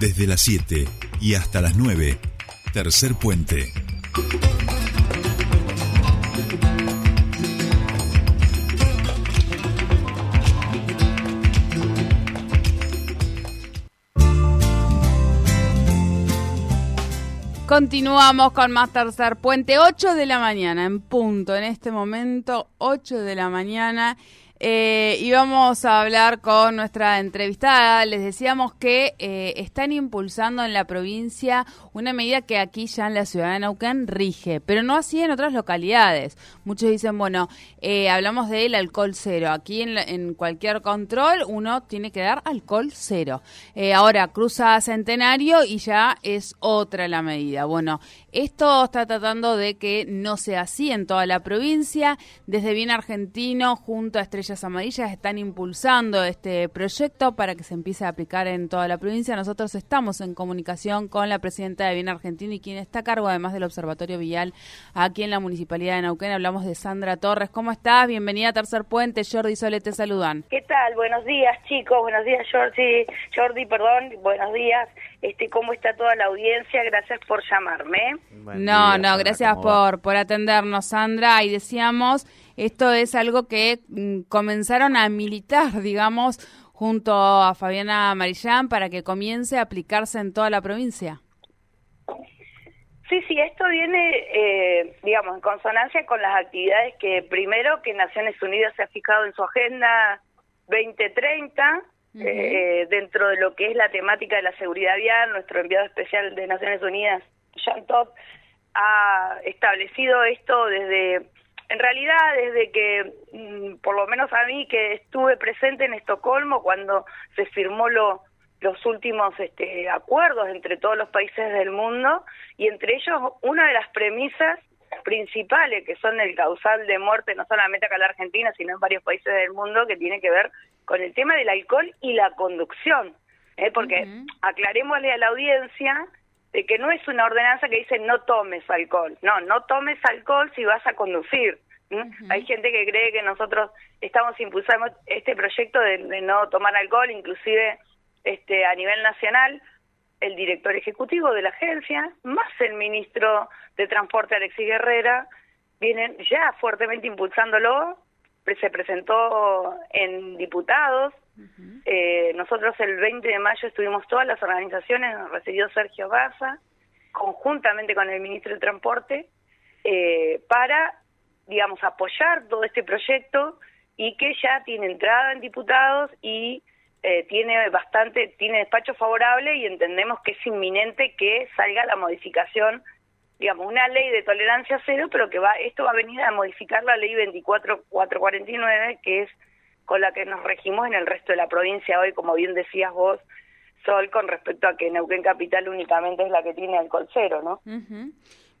Desde las 7 y hasta las 9, tercer puente. Continuamos con más tercer puente, 8 de la mañana en punto, en este momento 8 de la mañana eh, y a hablar con nuestra entrevistada. Les decíamos que eh, están impulsando en la provincia una medida que aquí ya en la ciudad de Neuquén rige, pero no así en otras localidades. Muchos dicen, bueno, eh, hablamos del alcohol cero. Aquí en, en, cualquier control uno tiene que dar alcohol cero. Eh, ahora cruza Centenario y ya es otra la medida. Bueno, esto está tratando de que no sea así en toda la provincia. Desde Bien Argentino, junto a Estrellas Amarillas, están impulsando este proyecto para que se empiece a aplicar en toda la provincia. Nosotros estamos en comunicación con la presidenta de Bien Argentino y quien está a cargo además del Observatorio Vial aquí en la Municipalidad de Neuquén. Hablamos de Sandra Torres. ¿Cómo estás? Bienvenida a Tercer Puente. Jordi y Sole te saludan. ¿Qué tal? Buenos días, chicos. Buenos días, Jordi. Jordi, perdón. Buenos días. Este, ¿Cómo está toda la audiencia? Gracias por llamarme. Buen no, día, no, gracias por, por atendernos, Sandra. Y decíamos, esto es algo que mm, comenzaron a militar, digamos, junto a Fabiana Marillán para que comience a aplicarse en toda la provincia. Sí, sí, esto viene, eh, digamos, en consonancia con las actividades que primero que Naciones Unidas se ha fijado en su agenda 2030, -huh. eh, dentro de lo que es la temática de la seguridad vial, nuestro enviado especial de Naciones Unidas, Jean Todt, ha establecido esto desde, en realidad desde que, mm, por lo menos a mí, que estuve presente en Estocolmo cuando se firmó lo, los últimos este, acuerdos entre todos los países del mundo y entre ellos una de las premisas principales que son el causal de muerte no solamente acá en la Argentina sino en varios países del mundo que tiene que ver con el tema del alcohol y la conducción ¿eh? porque uh -huh. aclarémosle a la audiencia de que no es una ordenanza que dice no tomes alcohol no no tomes alcohol si vas a conducir Uh -huh. Hay gente que cree que nosotros estamos impulsando este proyecto de, de no tomar alcohol, inclusive este, a nivel nacional, el director ejecutivo de la agencia, más el ministro de Transporte Alexis Guerrera, vienen ya fuertemente impulsándolo, se presentó en diputados, uh -huh. eh, nosotros el 20 de mayo estuvimos todas las organizaciones, nos recibió Sergio Baza, conjuntamente con el ministro de Transporte, eh, para, digamos, apoyar todo este proyecto y que ya tiene entrada en diputados y eh, tiene bastante, tiene despacho favorable y entendemos que es inminente que salga la modificación, digamos, una ley de tolerancia cero, pero que va, esto va a venir a modificar la ley 24449, que es con la que nos regimos en el resto de la provincia hoy, como bien decías vos, Sol, con respecto a que Neuquén Capital únicamente es la que tiene alcohol cero, ¿no?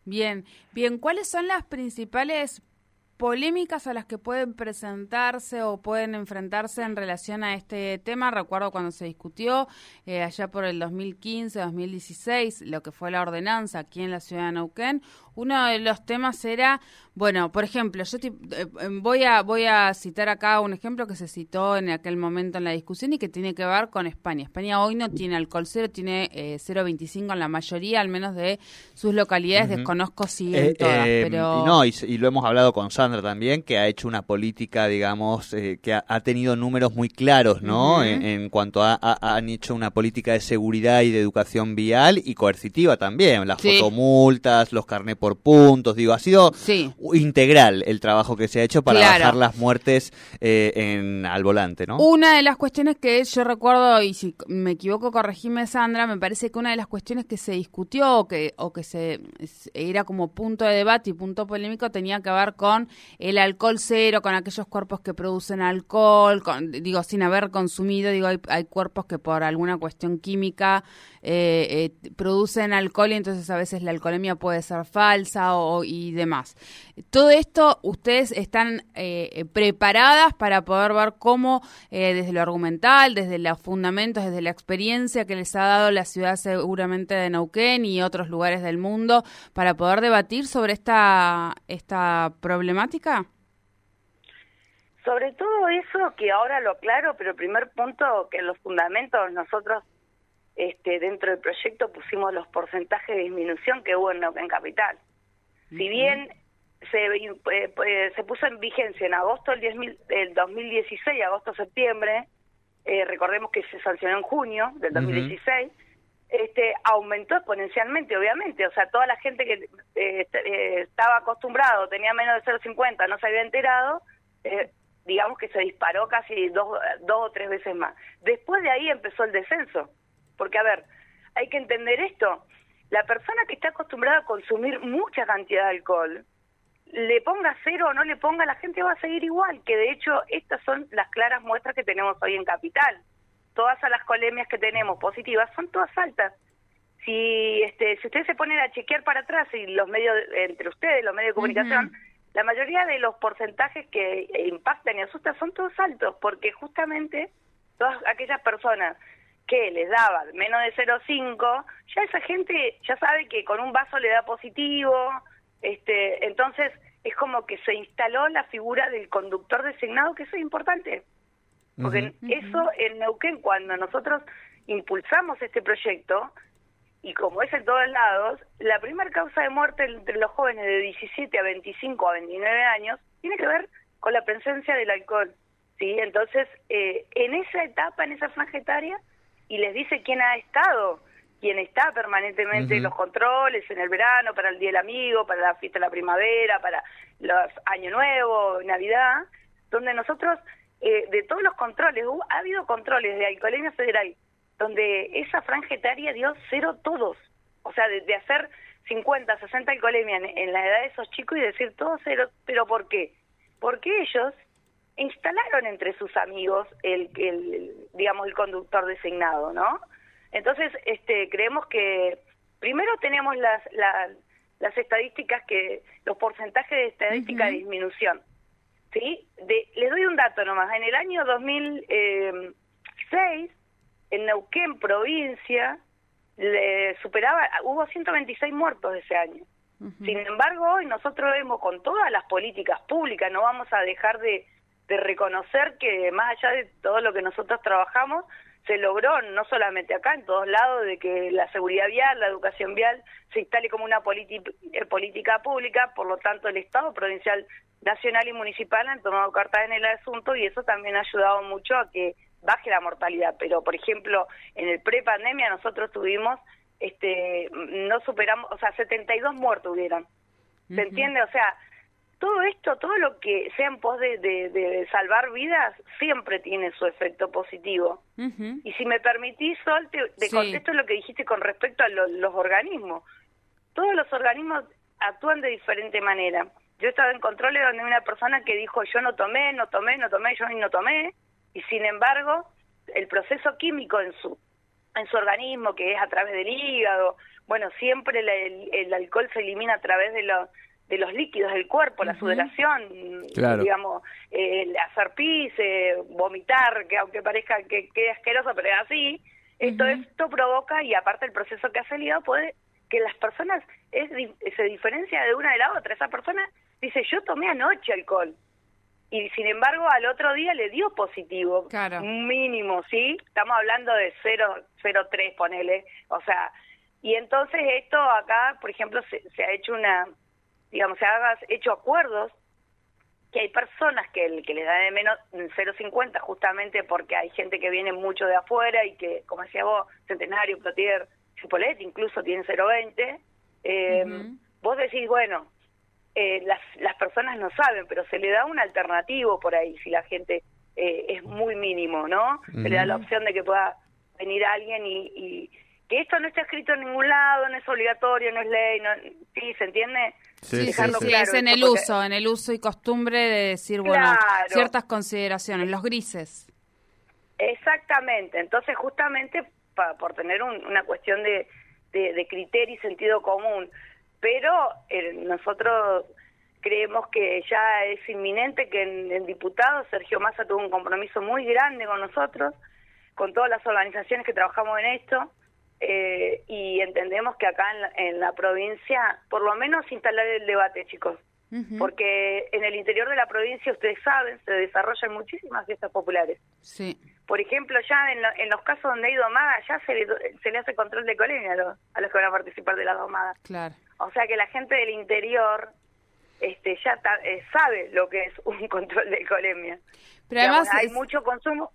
Bien, bien, ¿cuáles son las principales polémicas a las que pueden presentarse o pueden enfrentarse en relación a este tema. Recuerdo cuando se discutió eh, allá por el 2015, 2016, lo que fue la ordenanza aquí en la ciudad de Neuquén. Uno de los temas era, bueno, por ejemplo, yo te, eh, voy a voy a citar acá un ejemplo que se citó en aquel momento en la discusión y que tiene que ver con España. España hoy no tiene alcohol cero, tiene eh, 0,25 en la mayoría, al menos de sus localidades. Uh -huh. Desconozco si en todas, pero... No, y, y, lo hemos hablado con Sandra también, que ha hecho una política, digamos, eh, que ha, ha, tenido números muy claros, ¿no? Uh -huh. en, en, cuanto a, a, han hecho una política de seguridad y de educación vial y coercitiva también, las sí. fotomultas, los carnet por puntos, digo, ha sido sí. integral el trabajo que se ha hecho para claro. bajar las muertes eh, en, al volante, ¿no? Una de las cuestiones que yo recuerdo, y si me equivoco, corregime Sandra, me parece que una de las cuestiones que se discutió o que, o que se era como punto de debate y punto polémico tenía que ver con el alcohol cero, con aquellos cuerpos que producen alcohol, con, digo, sin haber consumido, digo, hay, hay cuerpos que por alguna cuestión química eh, eh, producen alcohol y entonces a veces la alcoholemia puede ser falsa o, y demás. Todo esto, ustedes están eh, preparadas para poder ver cómo eh, desde lo argumental, desde los fundamentos, desde la experiencia que les ha dado la ciudad seguramente de Neuquén y otros lugares del mundo para poder debatir sobre esta, esta problemática? Sobre todo eso que ahora lo aclaro, pero primer punto que los fundamentos nosotros este, dentro del proyecto pusimos los porcentajes de disminución que hubo en Neuquén Capital. Si bien se, eh, eh, se puso en vigencia en agosto del, 10, del 2016, agosto-septiembre, eh, recordemos que se sancionó en junio del 2016, este, aumentó exponencialmente, obviamente. O sea, toda la gente que eh, este, estaba acostumbrado, tenía menos de 0,50, no se había enterado, digamos que se disparó casi dos, dos o tres veces más. Después de ahí empezó el descenso. Porque, a ver, hay que entender esto. La persona que está acostumbrada a consumir mucha cantidad de alcohol, le ponga cero o no le ponga, la gente va a seguir igual, que de hecho estas son las claras muestras que tenemos hoy en Capital. Todas las colemias que tenemos positivas son todas altas. Si este si ustedes se ponen a chequear para atrás y los medios entre ustedes, los medios de comunicación, la mayoría de los porcentajes que impactan y asustan son todos altos, porque justamente todas aquellas personas que les daba menos de 0,5, ya esa gente ya sabe que con un vaso le da positivo, este, entonces es como que se instaló la figura del conductor designado, que eso es importante. Porque eso en Neuquén, cuando nosotros impulsamos este proyecto, y como es en todos lados, la primera causa de muerte entre los jóvenes de 17 a 25 a 29 años tiene que ver con la presencia del alcohol. ¿sí? Entonces, eh, en esa etapa, en esa franja etaria, y les dice quién ha estado quien está permanentemente en los controles en el verano, para el Día del Amigo, para la fiesta de la primavera, para los Año Nuevo, Navidad, donde nosotros, eh, de todos los controles, ha habido controles de alcoholemia federal, donde esa franja etaria dio cero todos. O sea, de, hacer 50, 60 alcoholemia en, la edad de esos chicos y decir todos cero, pero ¿por qué? Porque ellos instalaron entre sus amigos el, el digamos, el conductor designado, ¿no? Entonces, este, creemos que primero tenemos las, las, estadísticas que, los porcentajes de estadística de disminución. ¿Sí? De, les doy un dato nomás. En el año 2006, eh, en Neuquén, provincia, le superaba, hubo 126 muertos ese año. Sin embargo, hoy nosotros vemos con todas las políticas públicas, no vamos a dejar de, de reconocer que más allá de todo lo que nosotros trabajamos, se logró, no solamente acá, en todos lados, de que la seguridad vial, la educación vial se instale como una eh, política pública, por lo tanto el Estado provincial, nacional y municipal han tomado cartas en el asunto y eso también ha ayudado mucho a que baje la mortalidad. Pero, por ejemplo, en el pre-pandemia nosotros tuvimos, este, no superamos, o sea, 72 muertos hubieron. ¿Se entiende? O sea, todo esto, todo lo que sea en pos de, salvar vidas, siempre tiene su efecto positivo. Y si me permitís, Sol, te, contesto lo que dijiste con respecto a los organismos. Todos los organismos actúan de diferente manera. Yo he estado en controles donde una persona que dijo yo no tomé, no tomé, no tomé, yo no tomé, y sin embargo, el proceso químico en su en su organismo, que es a través del hígado, bueno, siempre el alcohol se elimina a través de los de los líquidos del cuerpo, la sudoración, digamos, eh, hacer pis, eh, vomitar, que aunque parezca que quede asqueroso, pero es así, esto, esto provoca, y aparte el proceso que ha salido, puede que las personas es, se diferencia de una de la otra. Esa persona dice, yo tomé anoche alcohol, y sin embargo al otro día le dio positivo, mínimo, ¿sí? Estamos hablando de 0,03, ponele, o sea, y entonces esto acá, por ejemplo, se ha hecho una digamos, se haga hecho acuerdos que hay personas que, que les da de menos 0,50 justamente porque hay gente que viene mucho de afuera y que, como decía vos, Centenario, Plotier, Chipolet incluso tienen 0,20. Eh, Vos decís, bueno, eh, las, las personas no saben, pero se le da un alternativo por ahí si la gente eh, es muy mínimo, ¿no? Se le da la opción de que pueda venir alguien y que esto no está escrito en ningún lado, no es obligatorio, no es ley, no, sí, ¿se entiende? Sí, sí, es en el uso, en el uso y costumbre de decir, bueno, ciertas consideraciones, los grises. Exactamente, entonces justamente por tener una cuestión de, de, criterio y sentido común, pero eh, nosotros creemos que ya es inminente que en, en diputado Sergio Massa tuvo un compromiso muy grande con nosotros, con todas las organizaciones que trabajamos en esto, eh, y entendemos que acá en la, provincia, por lo menos instalar el debate, chicos, porque en el interior de la provincia, ustedes saben, se desarrollan muchísimas fiestas populares. Sí. por ejemplo, ya en, los casos donde hay domada, ya se le, se le hace control de colemia a los, a los que van a participar de la domada. Claro. O sea que la gente del interior este ya eh, sabe lo que es un control de colemia. Pero además hay mucho consumo.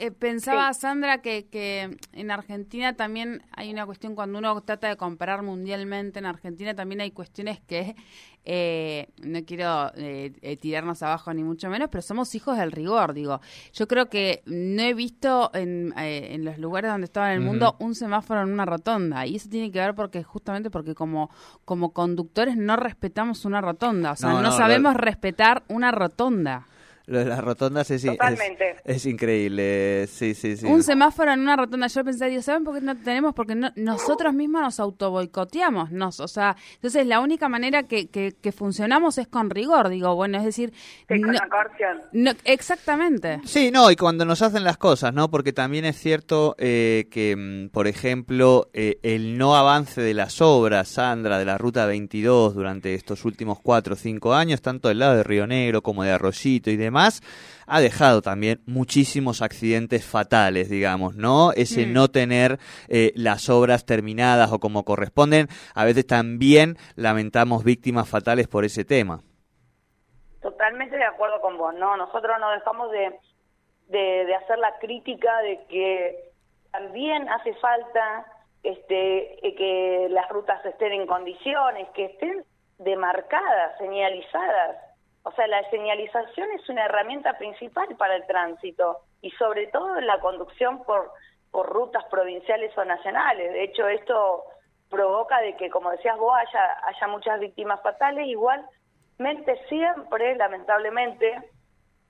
Eh, pensaba, Sandra, que, que en Argentina también hay una cuestión, cuando uno trata de comparar mundialmente, en Argentina también hay cuestiones que, eh, no quiero eh, tirarnos abajo ni mucho menos, pero somos hijos del rigor, digo. Yo creo que no he visto en, en los lugares donde estaba en el mundo un semáforo en una rotonda, y eso tiene que ver porque justamente porque como, como conductores no respetamos una rotonda, o sea, no, sabemos respetar una rotonda. Lo de las rotondas es, es, increíble. Sí, sí, sí. Un semáforo en una rotonda. Yo pensé, Dios, ¿saben por qué no tenemos? Porque nosotros mismos nos autoboicoteamos. Nos, o sea, entonces la única manera que, que, funcionamos es con rigor. Digo, bueno, es decir. no, exactamente. Sí, no, y cuando nos hacen las cosas, ¿no? Porque también es cierto eh, que, mm, por ejemplo, eh, el no avance de las obras, Sandra, de la Ruta 22 durante estos últimos cuatro o cinco años, tanto del lado de Río Negro como de Arroyito y demás ha dejado también muchísimos accidentes fatales, digamos, ¿no? Ese mm. no tener eh, las obras terminadas o como corresponden, a veces también lamentamos víctimas fatales por ese tema. Totalmente de acuerdo con vos, ¿no? Nosotros no dejamos de, de, hacer la crítica de que también hace falta este, eh, que las rutas estén en condiciones, que estén demarcadas, señalizadas. O sea, la señalización es una herramienta principal para el tránsito y sobre todo la conducción por, por rutas provinciales o nacionales. De hecho, esto provoca de que, como decías vos, haya, haya muchas víctimas fatales. Igualmente, siempre, lamentablemente,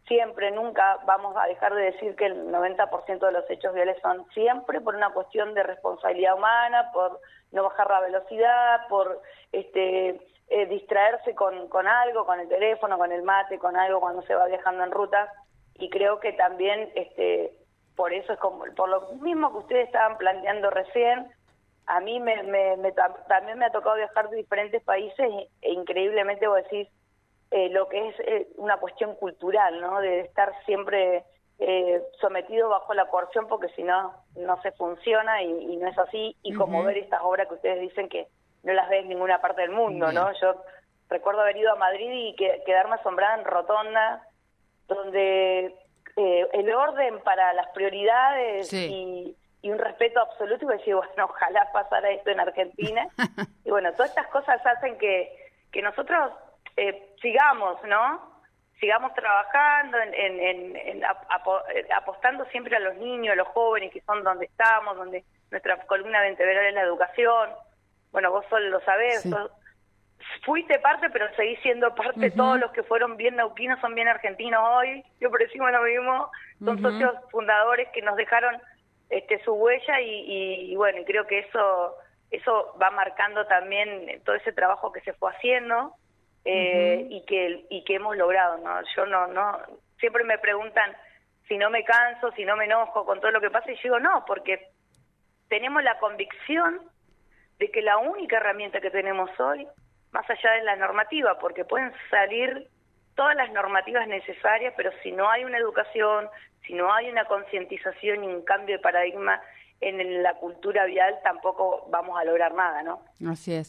siempre, nunca vamos a dejar de decir que el 90% de los hechos viales son siempre por una cuestión de responsabilidad humana, por no bajar la velocidad, por este eh, distraerse con, con algo, con el teléfono, con el mate, con algo cuando se va viajando en ruta. Y creo que también, este, por eso es como, por lo mismo que ustedes estaban planteando recién, a mí me, me, también me ha tocado viajar de diferentes países e, increíblemente vos decís eh, lo que es eh, una cuestión cultural, ¿no? De estar siempre eh, sometido bajo la coerción porque si no, no se funciona y, no es así. Y como ver estas obras que ustedes dicen que no las ves en ninguna parte del mundo, ¿no? Yo recuerdo haber ido a Madrid y quedarme asombrada en Rotonda, donde eh, el orden para las prioridades y, un respeto absoluto, y decir, bueno, ojalá pasara esto en Argentina. y bueno, todas estas cosas hacen que, que nosotros eh, sigamos, ¿no? Sigamos trabajando, en, en, en, apostando siempre a los niños, a los jóvenes, que son donde estamos, donde nuestra columna vertebral es la educación bueno, vos solo lo sabés, fuiste parte, pero seguís siendo parte, todos los que fueron bien neuquinos son bien argentinos hoy, yo por decimos lo mismo, son socios fundadores que nos dejaron este su huella y, bueno, y creo que eso eso va marcando también todo ese trabajo que se fue haciendo eh, y que y que hemos logrado, ¿no? Yo no no siempre me preguntan si no me canso, si no me enojo con todo lo que pasa y yo digo no, porque tenemos la convicción de que la única herramienta que tenemos hoy, más allá de la normativa, porque pueden salir todas las normativas necesarias, pero si no hay una educación, si no hay una concientización y un cambio de paradigma en la cultura vial, tampoco vamos a lograr nada, ¿no? Así es.